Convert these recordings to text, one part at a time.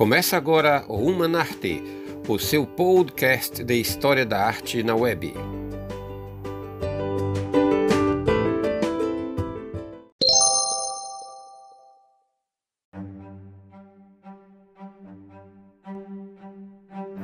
Começa agora o Humanarte, o seu podcast de história da arte na web.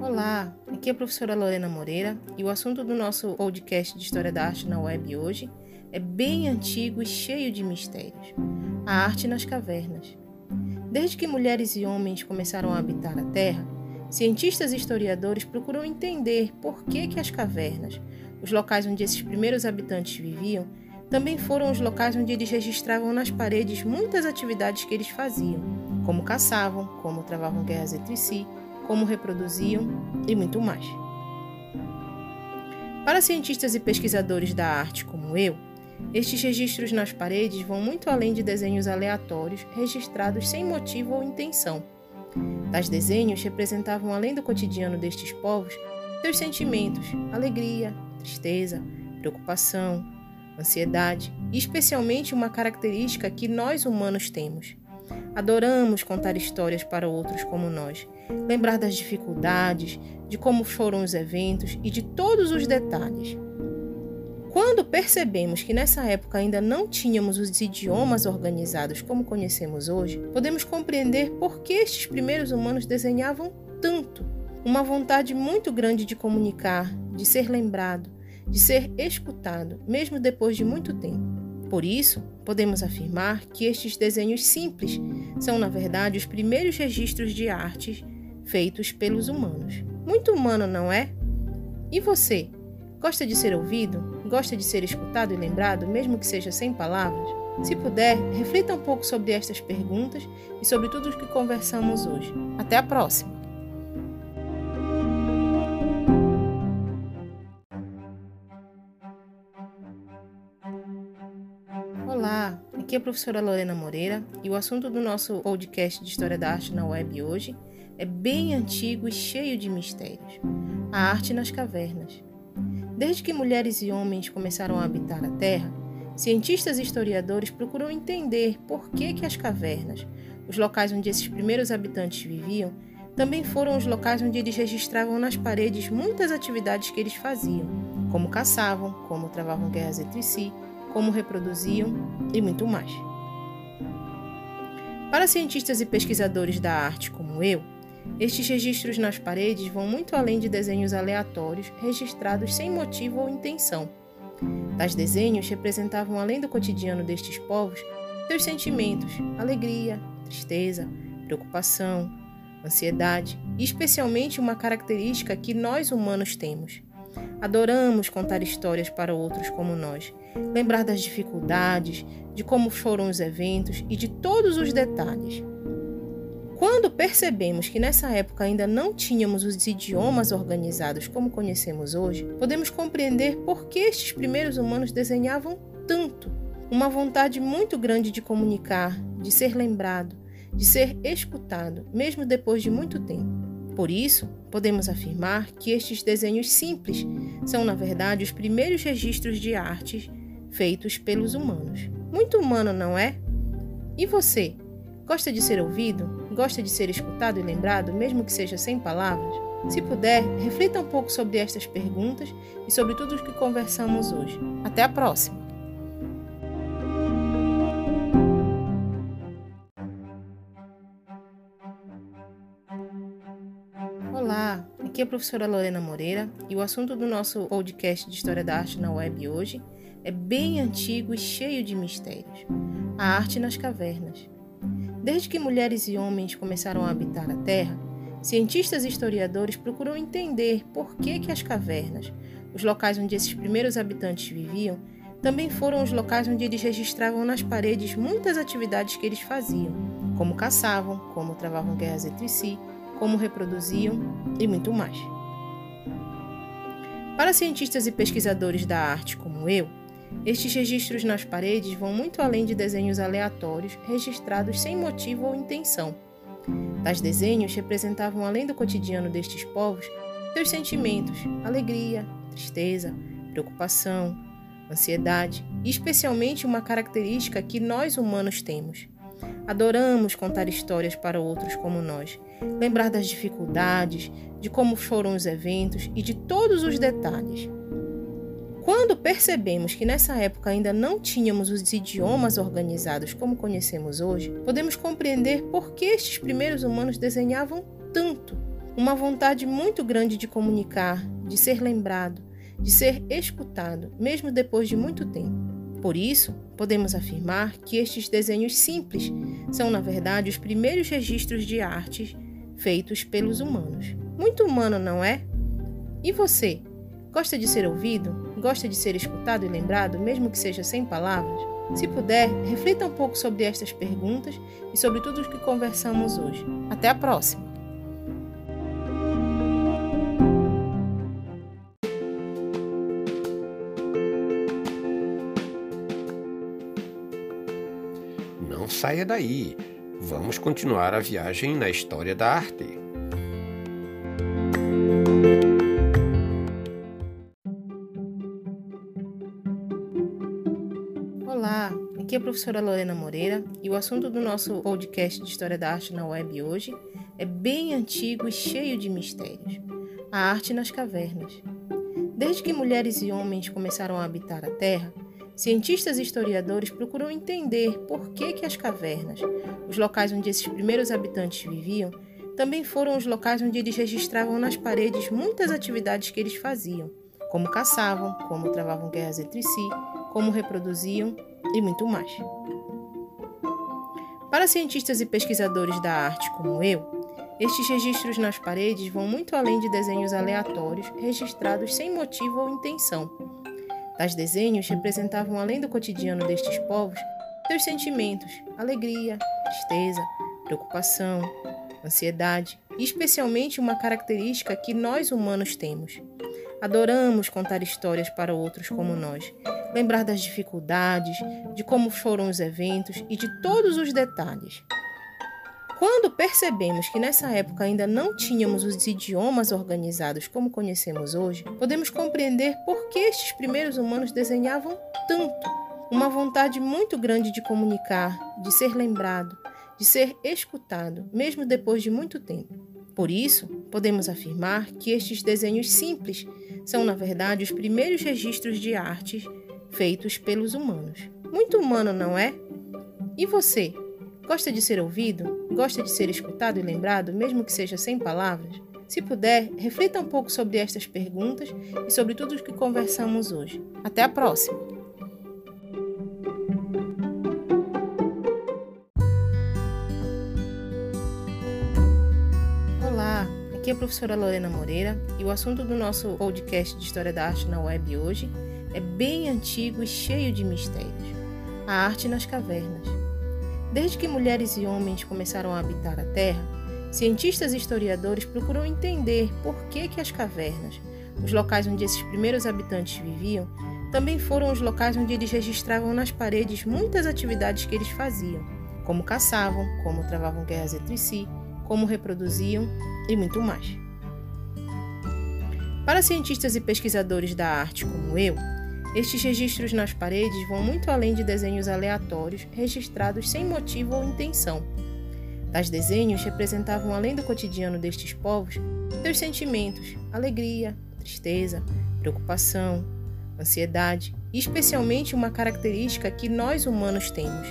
Olá, aqui é a professora Lorena Moreira e o assunto do nosso podcast de História da Arte na Web hoje é bem antigo e cheio de mistérios: a arte nas cavernas. Desde que mulheres e homens começaram a habitar a Terra, cientistas e historiadores procuram entender por que, que as cavernas, os locais onde esses primeiros habitantes viviam, também foram os locais onde eles registravam nas paredes muitas atividades que eles faziam, como caçavam, como travavam guerras entre si, como reproduziam e muito mais. Para cientistas e pesquisadores da arte como eu, estes registros nas paredes vão muito além de desenhos aleatórios registrados sem motivo ou intenção. Tais desenhos representavam, além do cotidiano destes povos, seus sentimentos, alegria, tristeza, preocupação, ansiedade e, especialmente, uma característica que nós humanos temos. Adoramos contar histórias para outros como nós, lembrar das dificuldades, de como foram os eventos e de todos os detalhes. Quando percebemos que nessa época ainda não tínhamos os idiomas organizados como conhecemos hoje, podemos compreender por que estes primeiros humanos desenhavam tanto. Uma vontade muito grande de comunicar, de ser lembrado, de ser escutado, mesmo depois de muito tempo. Por isso, podemos afirmar que estes desenhos simples são, na verdade, os primeiros registros de artes feitos pelos humanos. Muito humano, não é? E você? Gosta de ser ouvido? Gosta de ser escutado e lembrado, mesmo que seja sem palavras? Se puder, reflita um pouco sobre estas perguntas e sobre tudo o que conversamos hoje. Até a próxima! Olá, aqui é a professora Lorena Moreira e o assunto do nosso podcast de História da Arte na web hoje é bem antigo e cheio de mistérios: a arte nas cavernas. Desde que mulheres e homens começaram a habitar a Terra, cientistas e historiadores procuram entender por que, que as cavernas, os locais onde esses primeiros habitantes viviam, também foram os locais onde eles registravam nas paredes muitas atividades que eles faziam, como caçavam, como travavam guerras entre si, como reproduziam e muito mais. Para cientistas e pesquisadores da arte como eu, estes registros nas paredes vão muito além de desenhos aleatórios registrados sem motivo ou intenção. Tais desenhos representavam, além do cotidiano destes povos, seus sentimentos, alegria, tristeza, preocupação, ansiedade e, especialmente, uma característica que nós humanos temos. Adoramos contar histórias para outros como nós, lembrar das dificuldades, de como foram os eventos e de todos os detalhes. Quando percebemos que nessa época ainda não tínhamos os idiomas organizados como conhecemos hoje, podemos compreender por que estes primeiros humanos desenhavam tanto. Uma vontade muito grande de comunicar, de ser lembrado, de ser escutado, mesmo depois de muito tempo. Por isso, podemos afirmar que estes desenhos simples são, na verdade, os primeiros registros de artes feitos pelos humanos. Muito humano, não é? E você? Gosta de ser ouvido? Gosta de ser escutado e lembrado, mesmo que seja sem palavras? Se puder, reflita um pouco sobre estas perguntas e sobre tudo o que conversamos hoje. Até a próxima! Olá, aqui é a professora Lorena Moreira e o assunto do nosso podcast de História da Arte na web hoje é bem antigo e cheio de mistérios: a arte nas cavernas. Desde que mulheres e homens começaram a habitar a Terra, cientistas e historiadores procuram entender por que, que as cavernas, os locais onde esses primeiros habitantes viviam, também foram os locais onde eles registravam nas paredes muitas atividades que eles faziam, como caçavam, como travavam guerras entre si, como reproduziam e muito mais. Para cientistas e pesquisadores da arte como eu, estes registros nas paredes vão muito além de desenhos aleatórios registrados sem motivo ou intenção. Tais desenhos representavam, além do cotidiano destes povos, seus sentimentos, alegria, tristeza, preocupação, ansiedade e, especialmente, uma característica que nós humanos temos: Adoramos contar histórias para outros como nós, lembrar das dificuldades, de como foram os eventos e de todos os detalhes. Quando percebemos que nessa época ainda não tínhamos os idiomas organizados como conhecemos hoje, podemos compreender por que estes primeiros humanos desenhavam tanto. Uma vontade muito grande de comunicar, de ser lembrado, de ser escutado, mesmo depois de muito tempo. Por isso, podemos afirmar que estes desenhos simples são, na verdade, os primeiros registros de artes feitos pelos humanos. Muito humano, não é? E você? Gosta de ser ouvido? Gosta de ser escutado e lembrado, mesmo que seja sem palavras? Se puder, reflita um pouco sobre estas perguntas e sobre tudo o que conversamos hoje. Até a próxima! Não saia daí. Vamos continuar a viagem na história da arte. Professora Lorena Moreira e o assunto do nosso podcast de História da Arte na Web hoje é bem antigo e cheio de mistérios: a arte nas cavernas. Desde que mulheres e homens começaram a habitar a Terra, Cientistas e historiadores procuram entender por que, que as cavernas, os locais onde esses primeiros habitantes viviam, também foram os locais onde eles registravam nas paredes muitas atividades que eles faziam, como caçavam, como travavam guerras entre si, como reproduziam e muito mais. Para cientistas e pesquisadores da arte como eu, estes registros nas paredes vão muito além de desenhos aleatórios registrados sem motivo ou intenção Tais desenhos representavam, além do cotidiano destes povos, seus sentimentos, alegria, tristeza, preocupação, ansiedade e, especialmente, uma característica que nós humanos temos. Adoramos contar histórias para outros como nós, lembrar das dificuldades, de como foram os eventos e de todos os detalhes. Quando percebemos que nessa época ainda não tínhamos os idiomas organizados como conhecemos hoje, podemos compreender por que estes primeiros humanos desenhavam tanto. Uma vontade muito grande de comunicar, de ser lembrado, de ser escutado, mesmo depois de muito tempo. Por isso, podemos afirmar que estes desenhos simples são, na verdade, os primeiros registros de artes feitos pelos humanos. Muito humano, não é? E você? Gosta de ser ouvido? Gosta de ser escutado e lembrado, mesmo que seja sem palavras? Se puder, reflita um pouco sobre estas perguntas e sobre tudo o que conversamos hoje. Até a próxima! Olá, aqui é a professora Lorena Moreira e o assunto do nosso podcast de História da Arte na Web hoje é bem antigo e cheio de mistérios: a arte nas cavernas. Desde que mulheres e homens começaram a habitar a Terra, cientistas e historiadores procuram entender por que, que as cavernas, os locais onde esses primeiros habitantes viviam, também foram os locais onde eles registravam nas paredes muitas atividades que eles faziam, como caçavam, como travavam guerras entre si, como reproduziam e muito mais. Para cientistas e pesquisadores da arte como eu, estes registros nas paredes vão muito além de desenhos aleatórios registrados sem motivo ou intenção. Tais desenhos representavam, além do cotidiano destes povos, seus sentimentos, alegria, tristeza, preocupação, ansiedade e, especialmente, uma característica que nós humanos temos.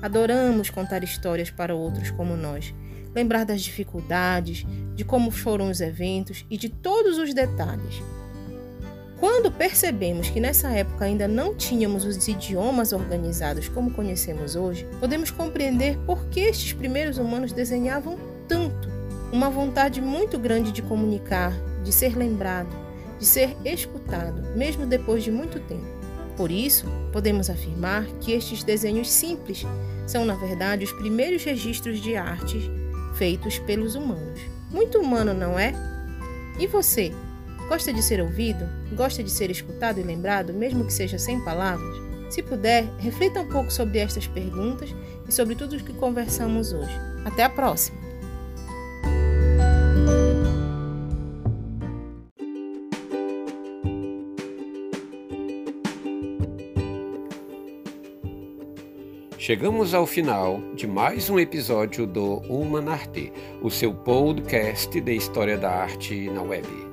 Adoramos contar histórias para outros como nós, lembrar das dificuldades, de como foram os eventos e de todos os detalhes. Quando percebemos que nessa época ainda não tínhamos os idiomas organizados como conhecemos hoje, podemos compreender por que estes primeiros humanos desenhavam tanto. Uma vontade muito grande de comunicar, de ser lembrado, de ser escutado, mesmo depois de muito tempo. Por isso, podemos afirmar que estes desenhos simples são, na verdade, os primeiros registros de artes feitos pelos humanos. Muito humano, não é? E você? Gosta de ser ouvido? Gosta de ser escutado e lembrado, mesmo que seja sem palavras? Se puder, reflita um pouco sobre estas perguntas e sobre tudo o que conversamos hoje. Até a próxima! Chegamos ao final de mais um episódio do Humanarte, o seu podcast de história da arte na web.